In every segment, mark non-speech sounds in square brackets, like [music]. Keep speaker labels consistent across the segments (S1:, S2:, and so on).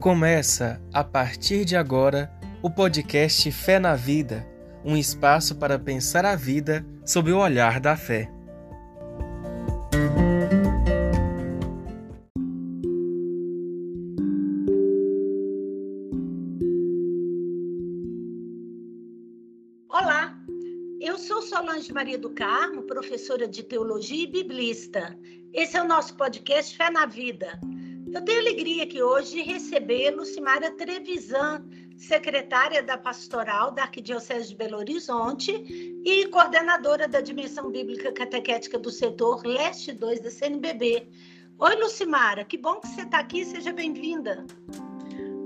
S1: Começa, a partir de agora, o podcast Fé na Vida um espaço para pensar a vida sob o olhar da fé.
S2: Olá, eu sou Solange Maria do Carmo, professora de teologia e biblista. Esse é o nosso podcast Fé na Vida. Eu tenho alegria aqui hoje de receber Lucimara Trevisan, secretária da Pastoral da Arquidiocese de Belo Horizonte e coordenadora da Dimensão Bíblica Catequética do Setor Leste 2 da CNBB. Oi, Lucimara, que bom que você está aqui, seja bem-vinda.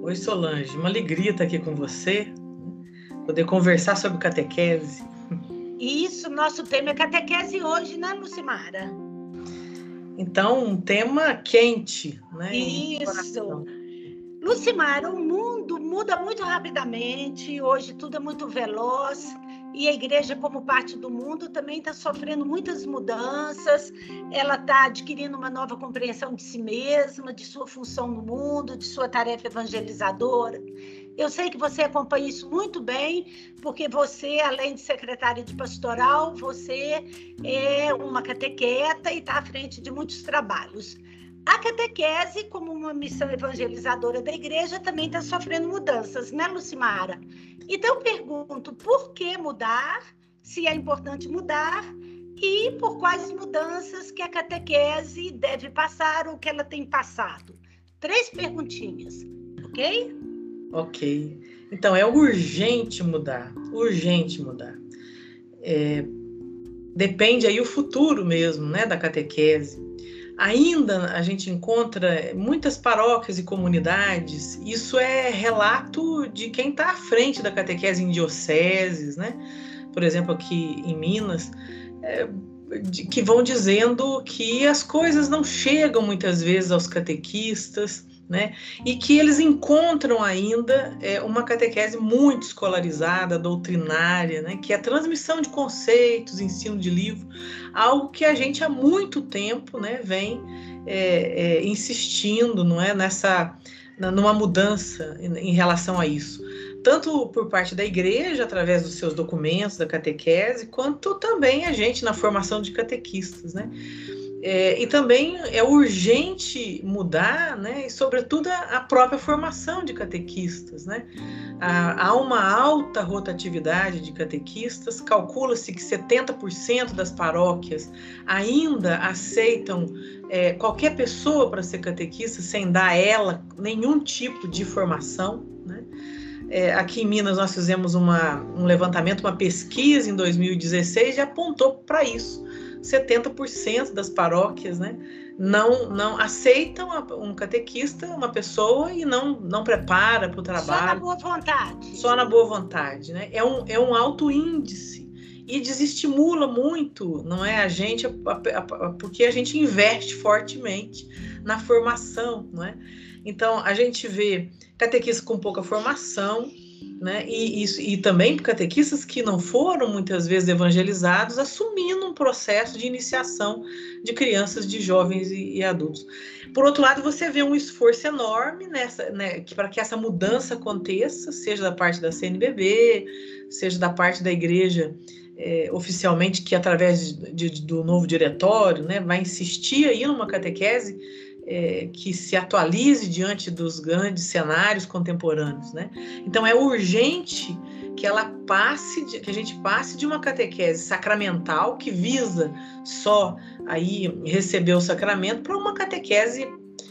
S3: Oi, Solange, uma alegria estar aqui com você, poder conversar sobre catequese.
S2: Isso, nosso tema é catequese hoje, né, Lucimara?
S3: Então, um tema quente, né?
S2: Isso. Lucimara, o mundo muda muito rapidamente, hoje tudo é muito veloz e a igreja, como parte do mundo, também está sofrendo muitas mudanças. Ela está adquirindo uma nova compreensão de si mesma, de sua função no mundo, de sua tarefa evangelizadora. Eu sei que você acompanha isso muito bem, porque você, além de secretária de pastoral, você é uma catequeta e está à frente de muitos trabalhos. A catequese, como uma missão evangelizadora da igreja, também está sofrendo mudanças, né, Lucimara? Então, eu pergunto, por que mudar? Se é importante mudar e por quais mudanças que a catequese deve passar ou que ela tem passado? Três perguntinhas, ok?
S3: Ok. Então, é urgente mudar, urgente mudar. É, depende aí o futuro mesmo, né, da catequese. Ainda a gente encontra muitas paróquias e comunidades, isso é relato de quem está à frente da catequese em dioceses, né? Por exemplo, aqui em Minas, é, que vão dizendo que as coisas não chegam muitas vezes aos catequistas, né? E que eles encontram ainda é, uma catequese muito escolarizada, doutrinária, né? Que é a transmissão de conceitos, ensino de livro, algo que a gente há muito tempo, né? Vem é, é, insistindo, não é? Nessa numa mudança em, em relação a isso tanto por parte da igreja, através dos seus documentos da catequese, quanto também a gente na formação de catequistas, né? É, e também é urgente mudar, né, e sobretudo a, própria formação de catequistas. Né? Há, há uma alta rotatividade de catequistas, calcula-se que 70% das paróquias ainda aceitam é, qualquer pessoa para ser catequista sem dar a ela nenhum tipo de formação. Né? É, aqui em Minas nós fizemos uma, um levantamento, uma pesquisa em 2016 e apontou para isso 70% das paróquias, né, não não aceitam um catequista, uma pessoa e não não prepara para o trabalho. Só
S2: na boa vontade.
S3: Só na boa vontade, né? É um é um alto índice e desestimula muito, não é a gente, porque a gente investe fortemente na formação, não é? Então a gente vê catequista com pouca formação, né? E, isso, e também catequistas que não foram muitas vezes evangelizados, assumindo um processo de iniciação de crianças, de jovens e, e adultos. Por outro lado, você vê um esforço enorme né, para que essa mudança aconteça, seja da parte da CNBB, seja da parte da igreja é, oficialmente, que através de, de, do novo diretório né, vai insistir aí numa catequese é, que se atualize diante dos grandes cenários contemporâneos, né? Então é urgente que ela passe, de, que a gente passe de uma catequese sacramental que visa só aí receber o sacramento para uma catequese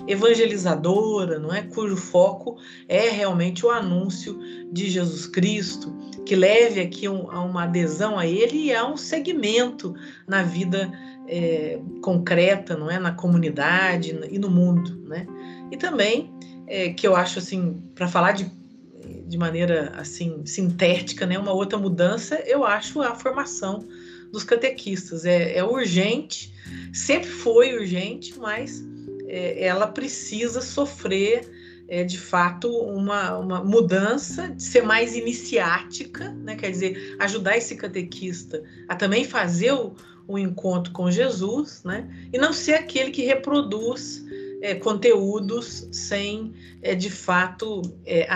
S3: evangelizadora, não é? Cujo foco é realmente o anúncio de Jesus Cristo, que leve aqui um, a uma adesão a Ele e a um segmento na vida é, concreta, não é, na comunidade e no mundo, né? E também é, que eu acho assim, para falar de, de maneira assim sintética, né, uma outra mudança, eu acho a formação dos catequistas é, é urgente, sempre foi urgente, mas é, ela precisa sofrer é, de fato uma, uma mudança, de ser mais iniciática, né? quer dizer, ajudar esse catequista a também fazer o, o encontro com Jesus, né? E não ser aquele que reproduz é, conteúdos sem, é, de fato, é,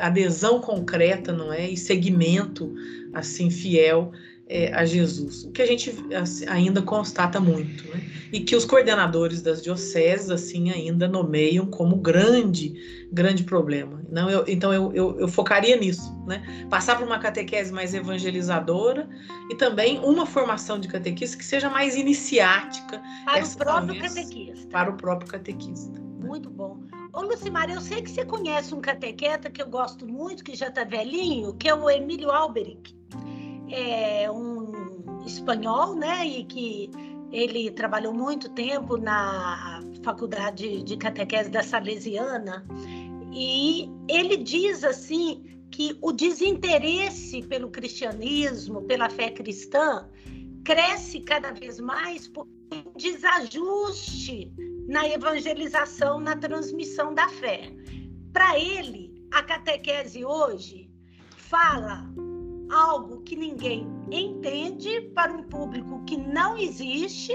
S3: adesão concreta, não é? E segmento, assim, fiel é, a Jesus, o que a gente assim, ainda constata muito, né? e que os coordenadores das dioceses assim ainda nomeiam como grande, grande problema. Não, eu, então eu, eu, eu, focaria nisso, né? Passar por uma catequese mais evangelizadora e também uma formação de catequista que seja mais iniciática
S2: para o próprio catequista.
S3: Para o próprio catequista. Né?
S2: Muito bom. Ô, Lucimar, eu sei que você conhece um catequeta que eu gosto muito, que já está velhinho, que é o Emílio Alberic é um espanhol, né? E que ele trabalhou muito tempo na faculdade de catequese da Salesiana. E ele diz assim que o desinteresse pelo cristianismo, pela fé cristã, cresce cada vez mais por desajuste na evangelização, na transmissão da fé. Para ele, a catequese hoje fala algo que ninguém entende para um público que não existe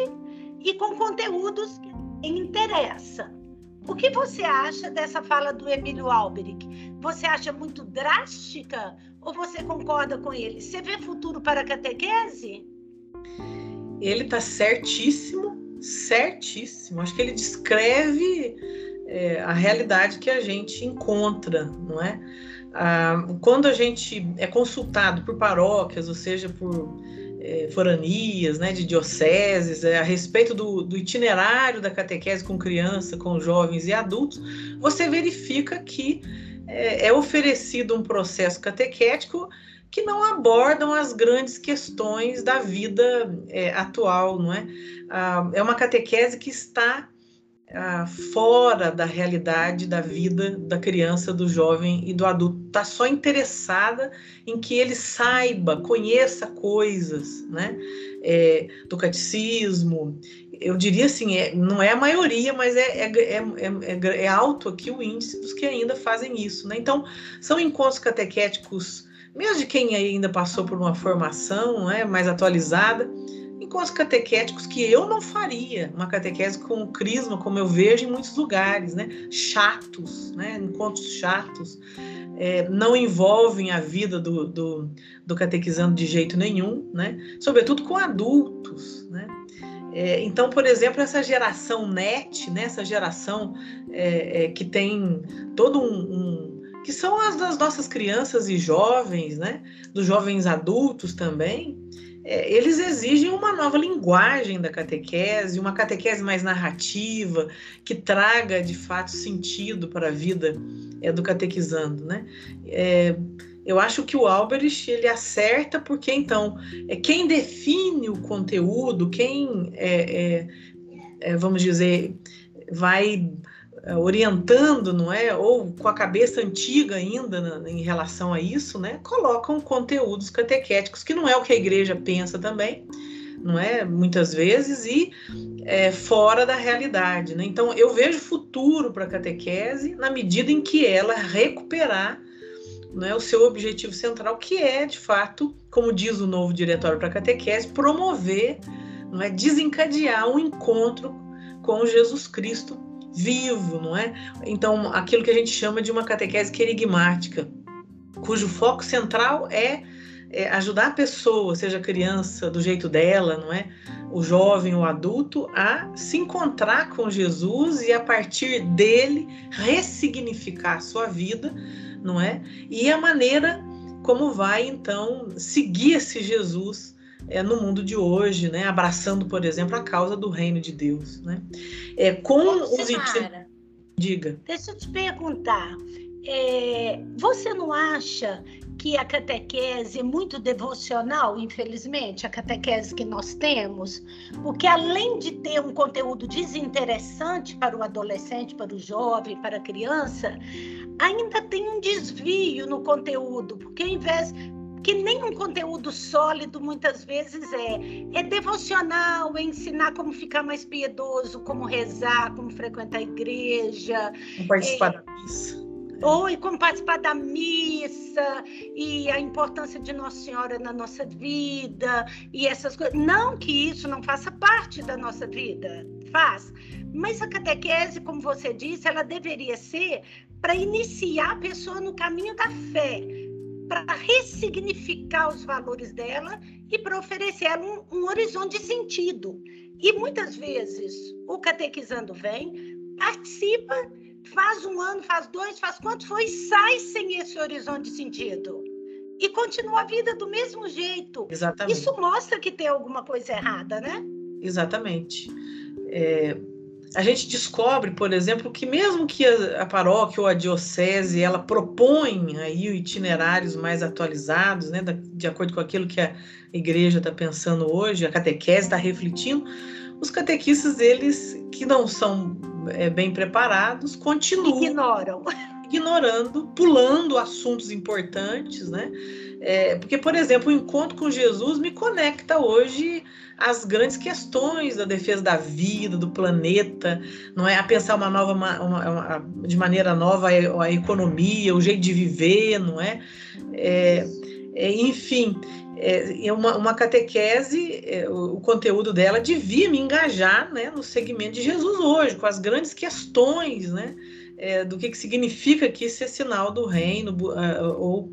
S2: e com conteúdos que interessa. O que você acha dessa fala do Emílio Alberic? Você acha muito drástica ou você concorda com ele? Você vê futuro para a catequese?
S3: Ele está certíssimo, certíssimo. Acho que ele descreve é, a realidade que a gente encontra, não é? Quando a gente é consultado por paróquias, ou seja, por é, foranias, né, de dioceses, é, a respeito do, do, itinerário da catequese com criança, com jovens e adultos, você verifica que é, é oferecido um processo catequético que não abordam as grandes questões da vida é, atual, não é? Ah, é uma catequese que está ah, fora da realidade da vida da criança, do jovem e do adulto. Está só interessada em que ele saiba, conheça coisas né? É, do catecismo. Eu diria assim, é, não é a maioria, mas é, é, é, alto aqui o índice dos que ainda fazem isso. Né? Então, são encontros catequéticos, mesmo de quem ainda passou por uma formação né, mais atualizada, encontros catequéticos que eu não faria, uma catequese com crisma, como eu vejo em muitos lugares, né? Chatos, né? Encontros chatos, é, não envolvem a vida do, do, do, catequizando de jeito nenhum, né? Sobretudo com adultos, né? É, então, por exemplo, essa geração net, né? essa geração é, é que tem todo um, um que são as das nossas crianças e jovens, né? Dos jovens adultos também, é, eles exigem uma nova linguagem da catequese, uma catequese mais narrativa, que traga de fato sentido para a vida é, do catequizando, né? É, eu acho que o Alberich ele acerta porque então é quem define o conteúdo, quem é, é, é vamos dizer vai orientando, não é, ou com a cabeça antiga ainda na, em relação a isso, né, colocam conteúdos catequéticos que não é o que a igreja pensa também, não é, muitas vezes e é, fora da realidade, né? Então eu vejo futuro para a catequese na medida em que ela recuperar é? O seu objetivo central, que é, de fato, como diz o novo diretório para a catequese, promover, não é, desencadear um encontro com Jesus Cristo vivo, não é? Então, aquilo que a gente chama de uma catequese querigmática, cujo foco central é, é ajudar a pessoa, seja a criança do jeito dela, não é? O jovem, o adulto, a se encontrar com Jesus e a partir dele ressignificar a sua vida, não é? E a maneira como vai então seguir esse Jesus é, no mundo de hoje, né? abraçando, por exemplo, a causa do reino de Deus. Né? É, com os Diga.
S2: Deixa eu te perguntar. É, você não acha que a catequese é muito devocional, infelizmente, a catequese que nós temos? Porque além de ter um conteúdo desinteressante para o adolescente, para o jovem, para a criança, ainda tem um desvio no conteúdo, porque ao invés que nem um conteúdo sólido muitas vezes é. É devocional, é ensinar como ficar mais piedoso, como rezar, como frequentar a igreja.
S3: Como participar é, da missa.
S2: Ou e como participar da missa e a importância de Nossa Senhora na nossa vida e essas coisas. Não que isso não faça parte da nossa vida, faz, mas a catequese, como você disse, ela deveria ser para iniciar a pessoa no caminho da fé, para ressignificar os valores dela e para oferecer ela um, um horizonte de sentido. E muitas vezes o catequizando vem, participa, faz um ano, faz dois, faz quanto foi, sai sem esse horizonte de sentido. E continua a vida do mesmo jeito.
S3: Exatamente.
S2: Isso mostra que tem alguma coisa errada, né?
S3: Exatamente. É, a gente descobre, por exemplo, que mesmo que a, paróquia ou a diocese ela propõe aí itinerários mais atualizados, né, de acordo com aquilo que a igreja está pensando hoje, a catequese está refletindo, os catequistas eles que não são é, bem preparados continuam
S2: ignoram
S3: ignorando, pulando assuntos importantes, né? É, porque, por exemplo, o encontro com Jesus me conecta hoje às grandes questões da defesa da vida, do planeta, não é? A pensar uma nova, uma, uma, de maneira nova a, a, economia, o jeito de viver, não é? é, é enfim, é, uma, uma catequese, é, o, o, conteúdo dela devia me engajar né, no segmento de Jesus hoje, com as grandes questões, né? É, do que, que significa aqui ser sinal do reino, ou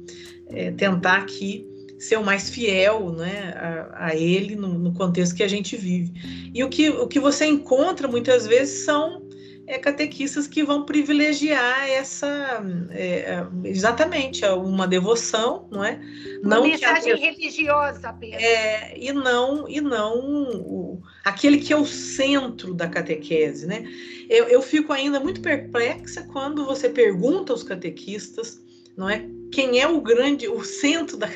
S3: é, tentar aqui ser o mais fiel né, a, a ele no, no, contexto que a gente vive. E o que, o que você encontra muitas vezes são é, catequistas que vão privilegiar essa é, exatamente uma devoção, não é?
S2: Uma não mensagem a, religiosa apenas.
S3: É, e não e não o, aquele que é o centro da catequese, né? Eu, eu fico ainda muito perplexa quando você pergunta aos catequistas, não é? quem é o grande, o centro da,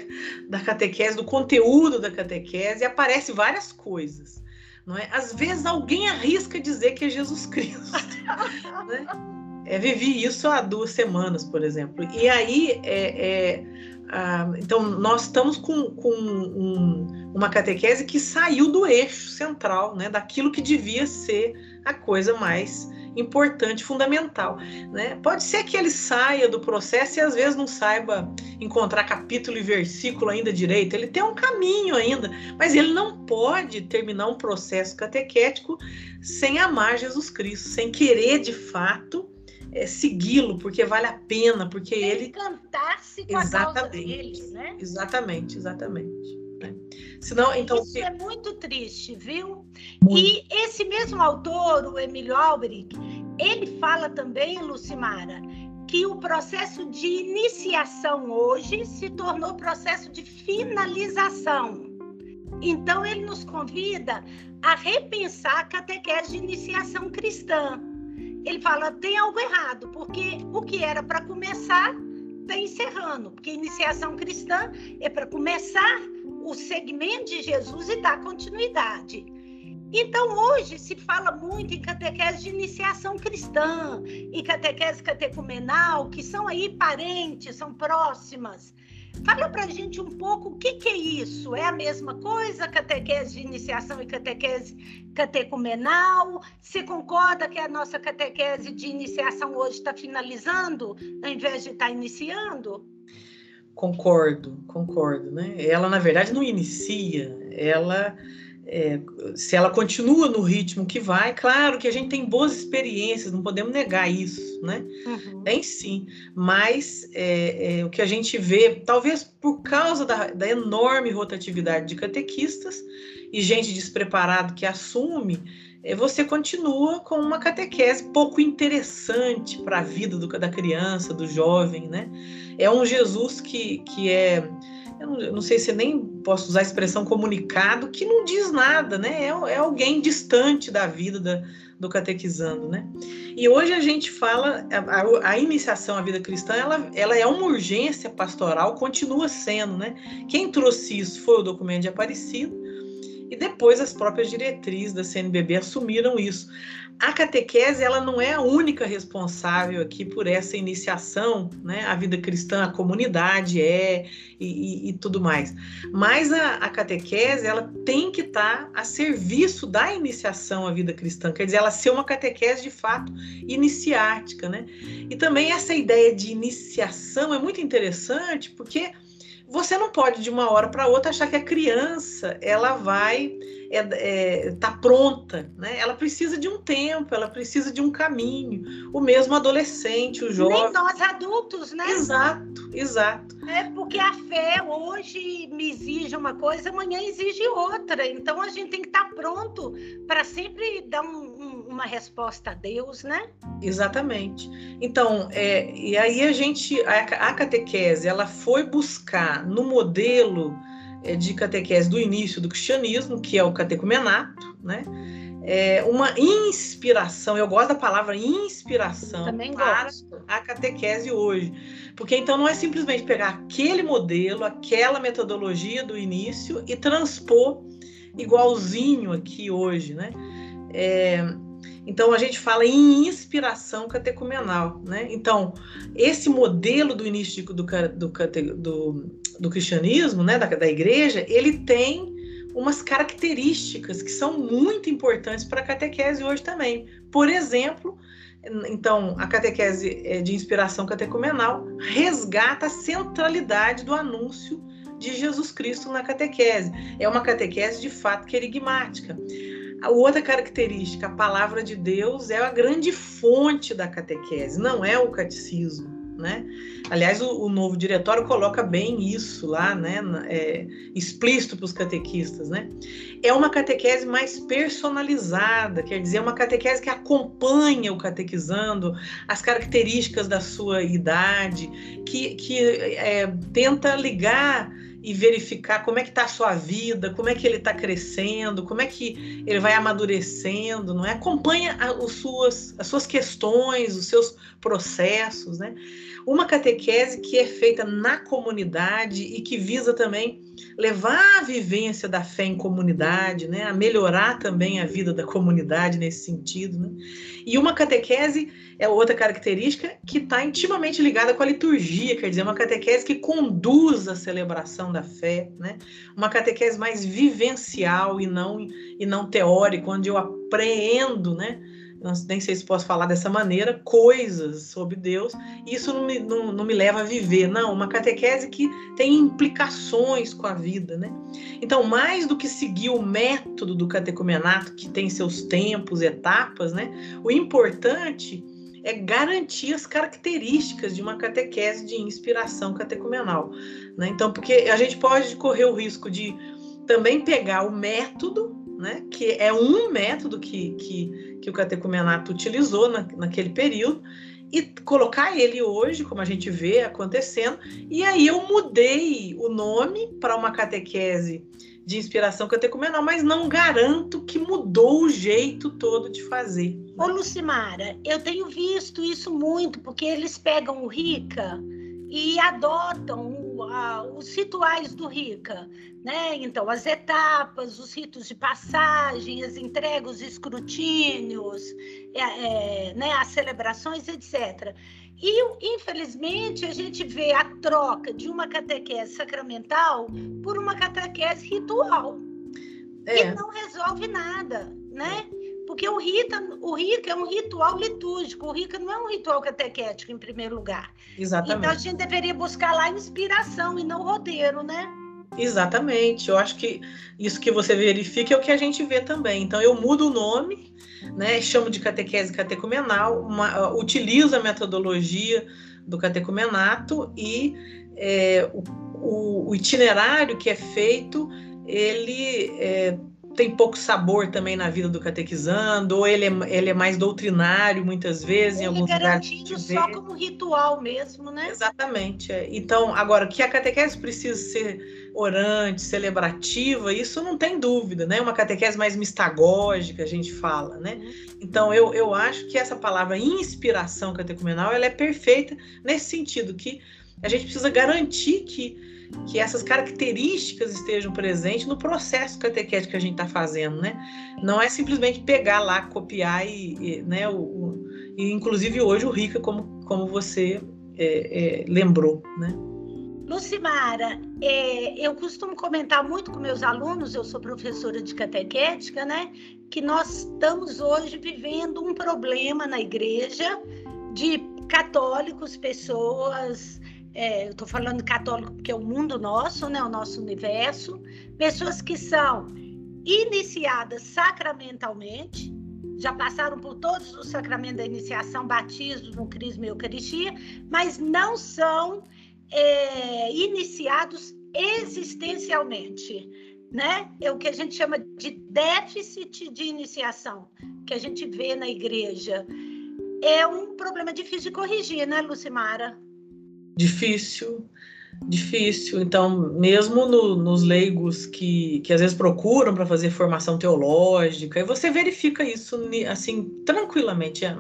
S3: da catequese, do conteúdo da catequese, e aparece várias coisas. Não é? Às vezes alguém arrisca dizer que é Jesus Cristo. [laughs] né? é, vivi isso há duas semanas, por exemplo. E aí, é, é ah, então, nós estamos com, com um, uma catequese que saiu do eixo central, né, daquilo que devia ser a coisa mais importante, fundamental. Né? Pode ser que ele saia do processo e às vezes não saiba encontrar capítulo e versículo ainda direito. Ele tem um caminho ainda, mas ele não pode terminar um processo catequético sem amar Jesus Cristo, sem querer de fato é, segui-lo, porque vale a pena, porque ele
S2: encantar-se com exatamente, a causa dele, né?
S3: Exatamente, exatamente. Senão, então,
S2: Isso é muito triste, viu? Muito. E esse mesmo autor, o Emílio Albrecht, ele fala também, Lucimara, que o processo de iniciação hoje se tornou processo de finalização. Então, ele nos convida a repensar a catequese de iniciação cristã. Ele fala: tem algo errado, porque o que era para começar está encerrando, porque iniciação cristã é para começar o segmento de Jesus e dar continuidade. Então, hoje se fala muito em catequese de iniciação cristã e catequese catecumenal, que são aí parentes, são próximas. Fala para a gente um pouco o que, que, é isso. É a mesma coisa, catequese de iniciação e catequese catecumenal? Você concorda que a nossa catequese de iniciação hoje está finalizando, ao invés de estar tá iniciando?
S3: Concordo, concordo, né? Ela, na verdade, não inicia, ela. É, se ela continua no ritmo que vai, claro que a gente tem boas experiências, não podemos negar isso, né? Uhum. Tem sim, mas é, é, o que a gente vê, talvez por causa da, da enorme rotatividade de catequistas e gente despreparada que assume, você continua com uma catequese pouco interessante para a vida do, da criança, do jovem, né? É um Jesus que, que é, eu não, eu não, sei se nem posso usar a expressão comunicado, que não diz nada, né? É, é alguém distante da vida da, do catequizando, né? E hoje a gente fala, a, a, a, iniciação à vida cristã, ela, ela é uma urgência pastoral, continua sendo, né? Quem trouxe isso foi o documento de Aparecido, e depois as próprias diretrizes da CNBB assumiram isso. A catequese ela não é a única responsável aqui por essa iniciação, né? A vida cristã, a comunidade é e, e, e tudo mais. Mas a, a, catequese ela tem que estar tá a serviço da iniciação à vida cristã, quer dizer, ela ser uma catequese de fato iniciática, né? E também essa ideia de iniciação é muito interessante porque você não pode de uma hora para outra achar que a criança ela vai é, é, tá pronta, né? Ela precisa de um tempo, ela precisa de um caminho. O mesmo adolescente, o jovem. Nem
S2: nós adultos, né?
S3: Exato, exato.
S2: É porque a fé hoje me exige uma coisa, amanhã exige outra. Então a gente tem que estar tá pronto para sempre dar um, uma resposta a Deus, né?
S3: Exatamente. Então, é, e aí a gente, a, a catequese, ela foi buscar no modelo é, de catequese do início do cristianismo, que é o catecumenato, né? É uma inspiração, eu gosto da palavra inspiração para a catequese hoje. Porque então não é simplesmente pegar aquele modelo, aquela metodologia do início e transpor igualzinho aqui hoje, né? É, então a gente fala em inspiração catecumenal, né? Então esse modelo do início do, do, do, do cristianismo, né, da, da igreja, ele tem umas características que são muito importantes para a catequese hoje também. Por exemplo, então, a catequese é, de inspiração catecumenal resgata a centralidade do anúncio de Jesus Cristo na catequese. É uma catequese de fato querigmática. A outra característica, a palavra de Deus é a grande fonte da catequese, não é o catecismo. Né? Aliás, o, o novo diretório coloca bem isso lá, né? É, explícito para os catequistas, né? É uma catequese mais personalizada, quer dizer, é uma catequese que acompanha o catequizando, as características da sua idade, que, que é, tenta ligar e verificar como é que está a sua vida, como é que ele está crescendo, como é que ele vai amadurecendo, não é? Acompanha as suas, as suas questões, os seus processos, né? Uma catequese que é feita na comunidade e que visa também levar a vivência da fé em comunidade, né? A melhorar também a vida da comunidade nesse sentido, né? E uma catequese é outra característica que está intimamente ligada com a liturgia, quer dizer, uma catequese que conduz a celebração da fé, né? Uma catequese mais vivencial e não e não teórica, onde eu apreendo, né? não, nem sei se posso falar dessa maneira, coisas sobre Deus, isso não me, não, não me leva a viver. Não, uma catequese que tem implicações com a vida, né? Então, mais do que seguir o método do catecumenato, que tem seus tempos, etapas, né? O importante é garantir as características de uma catequese de inspiração catecumenal. Né? Então, porque a gente pode correr o risco de também pegar o método né, que é um método que, que, que o catecumenato utilizou na, naquele período, e colocar ele hoje, como a gente vê acontecendo, e aí eu mudei o nome para uma catequese de inspiração catecumenal, mas não garanto que mudou o jeito todo de fazer.
S2: Ô Lucimara, eu tenho visto isso muito, porque eles pegam o Rica e adotam os rituais do Rica, né? Então, as etapas, os ritos de passagem, as entregas, os escrutínios, é, é, né? as celebrações, etc. E, infelizmente, a gente vê a troca de uma catequese sacramental por uma catequese ritual, é. que não resolve nada, né? Porque o Rita, o Rica é um ritual litúrgico, o Rica não é um ritual catequético, em primeiro lugar.
S3: Exatamente.
S2: Então a gente deveria buscar lá inspiração e não roteiro, né?
S3: Exatamente. Eu acho que isso que você verifica é o que a gente vê também. Então eu mudo o nome, né? Chamo de catequese catecumenal, uma, uh, utilizo a metodologia do catecumenato e é, o, o, o, itinerário que é feito ele é, tem pouco sabor também na vida do catequizando, ou ele é, ele é mais doutrinário muitas vezes, ele em alguns
S2: é garantido só como ritual mesmo, né?
S3: Exatamente. É. Então, agora, que a catequese precisa ser orante, celebrativa, isso não tem dúvida, né? Uma catequese mais mistagógica, a gente fala, né? Uhum. Então, eu, eu acho que essa palavra inspiração catecumenal, ela é perfeita nesse sentido, que a gente precisa garantir que que essas características estejam presentes no processo catequético que a gente está fazendo, né? Não é simplesmente pegar lá, copiar e, e né? O, o, e inclusive hoje o Rica, como, como você é, é, lembrou, né?
S2: Lucimara, é, eu costumo comentar muito com meus alunos, eu sou professora de catequética, né? Que nós estamos hoje vivendo um problema na igreja de católicos, pessoas é, eu estou falando católico porque é o mundo nosso, né, o nosso universo, pessoas que são iniciadas sacramentalmente, já passaram por todos os sacramentos da iniciação, batismo, crisma e eucaristia, mas não são é, iniciados existencialmente, né? É o que a gente chama de déficit de iniciação, que a gente vê na igreja. É um problema difícil de corrigir, né, Lucimara?
S3: Difícil, difícil. Então, mesmo no, nos leigos que, que às vezes procuram para fazer formação teológica, e você verifica isso assim tranquilamente. É,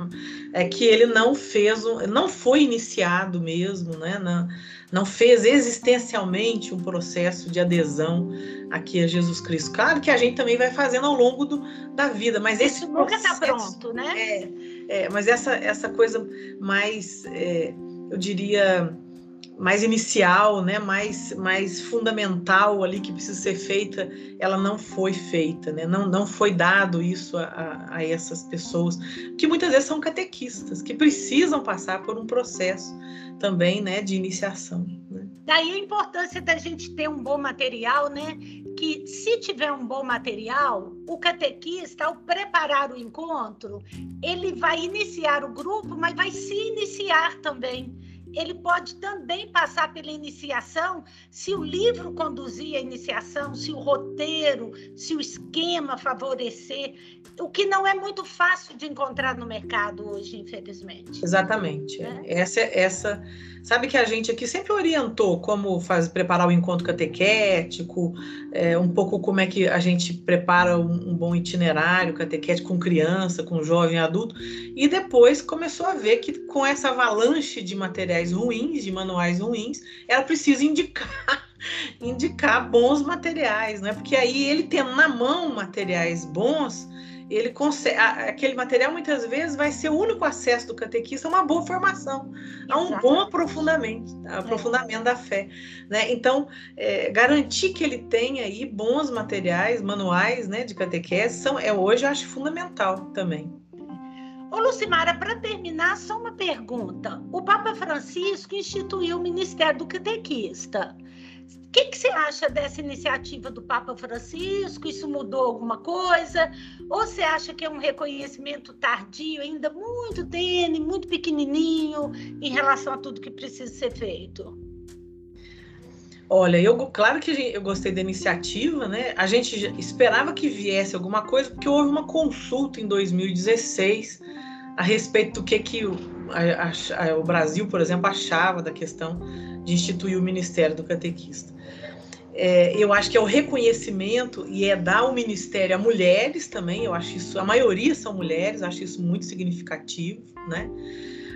S3: é, que ele não fez, não foi iniciado mesmo, né? Não, não fez existencialmente um processo de adesão aqui a Jesus Cristo. Claro que a gente também vai fazendo ao longo do, da vida, mas esse
S2: isso nunca está pronto, né?
S3: É, é, mas essa, essa coisa mais, é, eu diria mais inicial, né, mais, mais fundamental ali que precisa ser feita, ela não foi feita, né, não, não foi dado isso a, a, essas pessoas, que muitas vezes são catequistas, que precisam passar por um processo também, né, de iniciação. Né.
S2: Daí a importância da gente ter um bom material, né, que se tiver um bom material, o catequista, ao preparar o encontro, ele vai iniciar o grupo, mas vai se iniciar também ele pode também passar pela iniciação se o livro conduzir a iniciação, se o roteiro, se o esquema favorecer, o que não é muito fácil de encontrar no mercado hoje, infelizmente.
S3: Exatamente. É. Essa, essa, sabe que a gente aqui sempre orientou como faz, preparar o encontro catequético, é, um pouco como é que a gente prepara um, um bom itinerário catequético com criança, com jovem, adulto, e depois começou a ver que com essa avalanche de materiais ruins, de manuais ruins, ela precisa indicar [laughs] indicar bons materiais, né? Porque aí ele tendo na mão materiais bons, ele consegue, aquele material muitas vezes vai ser o único acesso do catequista a uma boa formação, a um bom aprofundamento, aprofundamento da fé, né? Então, é, garantir que ele tenha aí bons materiais, manuais, né, de catequese, são, é hoje eu acho fundamental também.
S2: Ô Lucimara, para terminar, só uma pergunta. O Papa Francisco instituiu o Ministério do Catequista. O que, que, você acha dessa iniciativa do Papa Francisco? Isso mudou alguma coisa? Ou você acha que é um reconhecimento tardio, ainda muito tênue, muito pequenininho, em relação a tudo que precisa ser feito?
S3: Olha, eu claro que eu gostei da iniciativa, né? A gente esperava que viesse alguma coisa, porque houve uma consulta em 2016 a respeito do que, que o, a, a, o Brasil, por exemplo, achava da questão de instituir o Ministério do Catequista. É, eu acho que é o reconhecimento e é dar o ministério a mulheres também. Eu acho isso, a maioria são mulheres, acho isso muito significativo, né?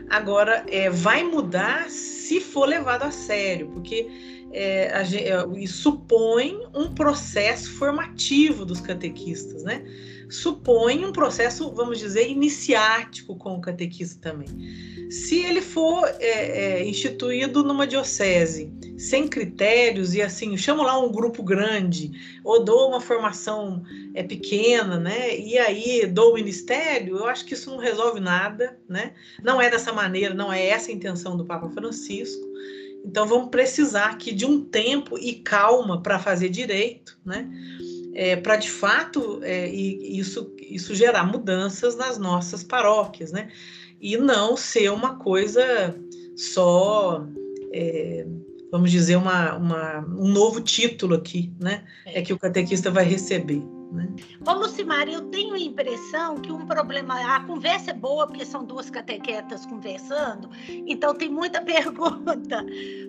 S3: Agora, é, vai mudar se for levado a sério, porque é, a, é, isso supõe um processo formativo dos catequistas, né? Supõe um processo, vamos dizer, iniciático com o catequista também. Se ele for é, é, instituído numa diocese sem critérios e assim, chamo lá um grupo grande, ou dou uma formação é, pequena, né? E aí dou o ministério, eu acho que isso não resolve nada, né? Não é dessa maneira, não é essa a intenção do Papa Francisco. Então vamos precisar aqui de um tempo e calma para fazer direito, né? É, para de fato é, isso, isso gerar mudanças nas nossas paróquias, né? e não ser uma coisa só, é, vamos dizer, uma, uma, um novo título aqui, né? É. é que o catequista vai receber. Né?
S2: Lucimar, eu tenho a impressão que um problema. A conversa é boa, porque são duas catequetas conversando, então tem muita [laughs] pergunta.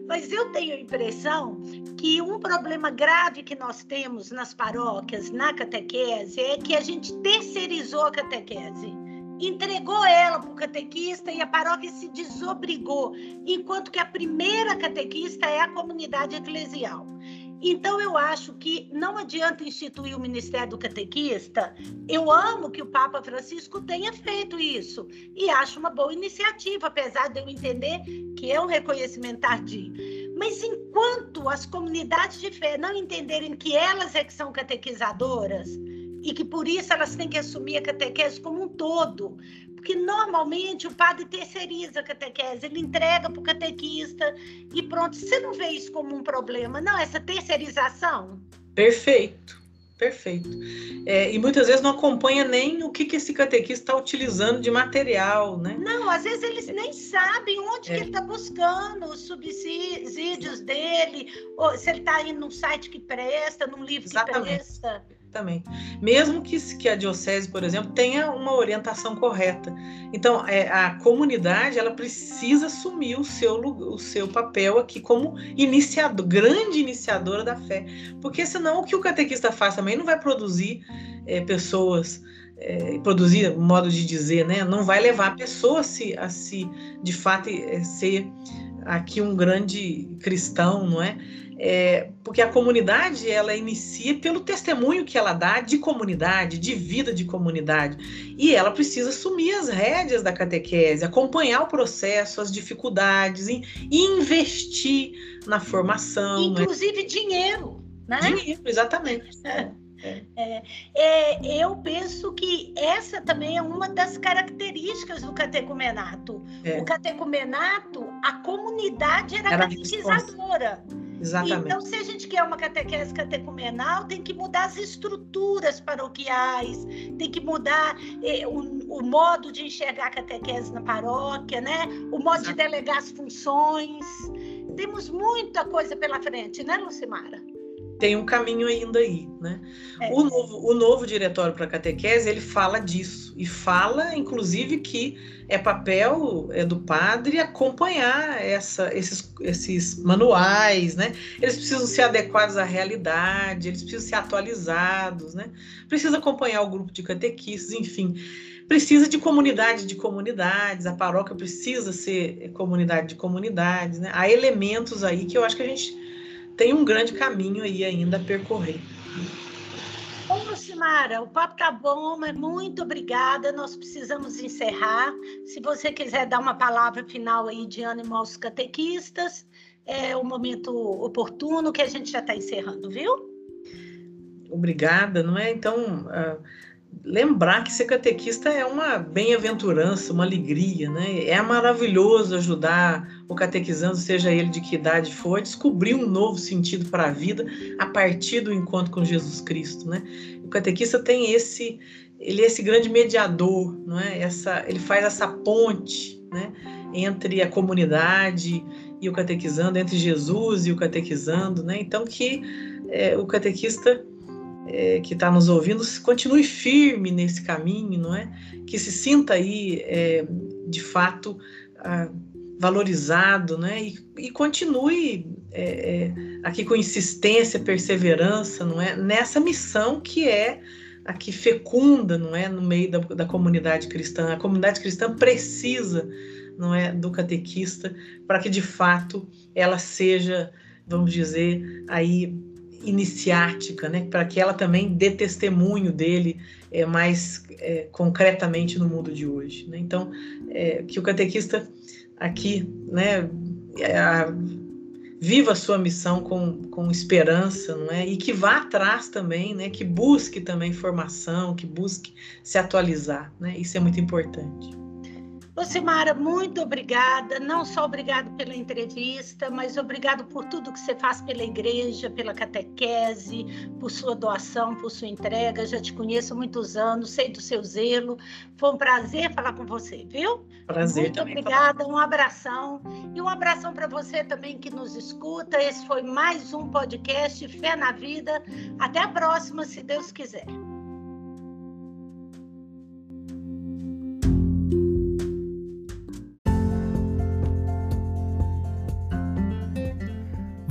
S2: Mas eu tenho a impressão que um problema grave que nós temos nas paróquias, na catequese, é que a gente terceirizou a catequese entregou ela para o catequista e a paróquia se desobrigou, enquanto que a primeira catequista é a comunidade eclesial. Então, eu acho que não adianta instituir o Ministério do Catequista. Eu amo que o Papa Francisco tenha feito isso e acho uma boa iniciativa, apesar de eu entender que é um reconhecimento tardio. Mas enquanto as comunidades de fé não entenderem que elas é que são catequizadoras, e que por isso elas têm que assumir a catequese como um todo. Porque normalmente o padre terceiriza a catequese, ele entrega para o catequista e pronto. Você não vê isso como um problema, não? Essa terceirização?
S3: Perfeito. Perfeito. É, e muitas vezes não acompanha nem o que, que esse catequista está utilizando de material, né?
S2: Não, às vezes eles nem sabem onde é. que ele está buscando os subsídios dele, ou se ele está indo num site que presta, num livro Exatamente. que presta
S3: também. Mesmo que, que a diocese, por exemplo, tenha uma orientação correta. Então, é, a comunidade ela precisa assumir o seu, o seu papel aqui como iniciador, grande iniciadora da fé. Porque senão o que o catequista faz também não vai produzir é, pessoas. É, produzir, modo de dizer, né? Não vai levar a pessoa a se, a se de fato, é, ser aqui um grande cristão, não é? É, porque a comunidade ela inicia pelo testemunho que ela dá de comunidade, de vida de comunidade, e ela precisa assumir as rédeas da catequese, acompanhar o processo, as dificuldades, e, investir na formação,
S2: né? inclusive né? dinheiro, né?
S3: Dinheiro, exatamente.
S2: É. É, é, eu penso que essa também é uma das características do catecumenato. É. O catecumenato, a comunidade era, era catequizadora.
S3: Exatamente.
S2: Então, se a gente quer uma catequese catecumenal, tem que mudar as estruturas paroquiais, tem que mudar eh, o, o, modo de enxergar a catequese na paróquia, né? O modo de delegar as funções. Temos muita coisa pela frente, né, Lucimara?
S3: Tem um caminho ainda aí, né? É. O, novo, o novo diretório para catequese ele fala disso e fala, inclusive, que é papel é do padre acompanhar essa, esses, esses manuais, né? Eles precisam ser adequados à realidade, eles precisam ser atualizados, né? Precisa acompanhar o grupo de catequistas, enfim. Precisa de comunidade de comunidades, a paróquia precisa ser comunidade de comunidades, né? Há elementos aí que eu acho que a gente tem um grande caminho aí ainda a percorrer.
S2: Ô, Lucimara, o papo tá bom, mas muito obrigada. Nós precisamos encerrar. Se você quiser dar uma palavra final aí de ânimo aos catequistas, é o momento oportuno que a gente já está encerrando, viu?
S3: Obrigada, não é? Então, uh, lembrar que ser catequista é uma bem-aventurança, uma alegria, né? É maravilhoso ajudar o catequizando, seja ele de que idade for, a descobrir um novo sentido para a vida a partir do encontro com Jesus Cristo, né? O catequista tem esse, ele é esse grande mediador, não é? Essa, ele faz essa ponte, né? Entre a comunidade e o catequizando, entre Jesus e o catequizando, né? Então que é, o catequista é, que está nos ouvindo continue firme nesse caminho, não é? Que se sinta aí, é, de fato, ah, valorizado, né? E, e continue é, é, aqui com insistência, perseverança, não é? Nessa missão que é aqui fecunda, não é? No meio da, da comunidade cristã. A comunidade cristã precisa, não é? Do catequista para que de fato ela seja, vamos dizer, aí iniciática, né, para que ela também dê testemunho dele é, mais é, concretamente no mundo de hoje. Né? Então, é, que o catequista aqui né, é, a, viva a sua missão com, com esperança, não é? E que vá atrás também, né? Que busque também formação, que busque se atualizar, né? Isso é muito importante.
S2: Lucimara, muito obrigada. Não só obrigado pela entrevista, mas obrigado por tudo que você faz pela igreja, pela catequese, por sua doação, por sua entrega. Já te conheço há muitos anos, sei do seu zelo. Foi um prazer falar com você, viu?
S3: Prazer
S2: muito também. obrigada, falar. um abração. E um abração para você também que nos escuta. Esse foi mais um podcast Fé na Vida. Até a próxima, se Deus quiser.